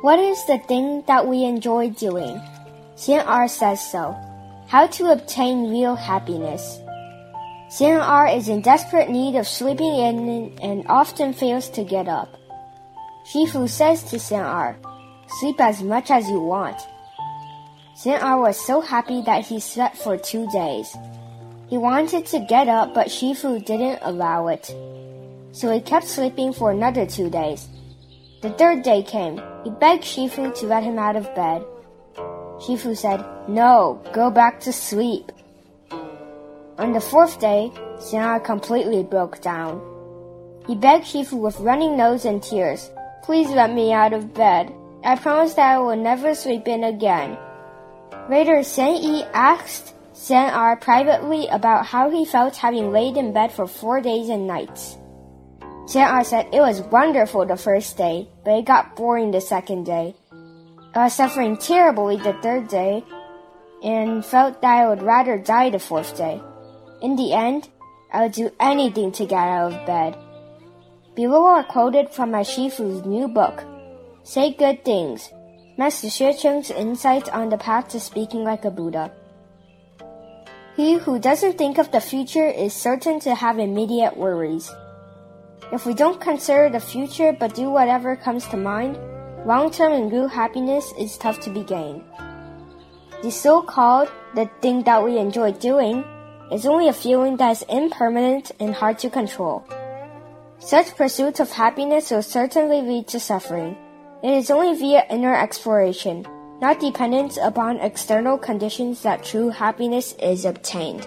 What is the thing that we enjoy doing? Xian says so. How to obtain real happiness. Xian is in desperate need of sleeping in and often fails to get up. Shifu says to Xian sleep as much as you want. Xian was so happy that he slept for two days. He wanted to get up, but Shifu didn't allow it. So he kept sleeping for another two days. The third day came. He begged Shifu to let him out of bed. Shifu said, No, go back to sleep. On the fourth day, Xian'er completely broke down. He begged Shifu with running nose and tears, Please let me out of bed. I promise that I will never sleep in again. Later, Xian Yi asked Xian'er privately about how he felt having laid in bed for four days and nights. Xian'er said it was wonderful the first day, but it got boring the second day. I was suffering terribly the third day and felt that I would rather die the fourth day. In the end, I would do anything to get out of bed. Below are quoted from my Shifu's new book, Say Good Things, Master Xue Cheng's insights on the path to speaking like a Buddha. He who doesn't think of the future is certain to have immediate worries. If we don't consider the future but do whatever comes to mind, long-term and real happiness is tough to be gained. The so-called the thing that we enjoy doing is only a feeling that is impermanent and hard to control. Such pursuit of happiness will certainly lead to suffering. It is only via inner exploration, not dependence upon external conditions that true happiness is obtained.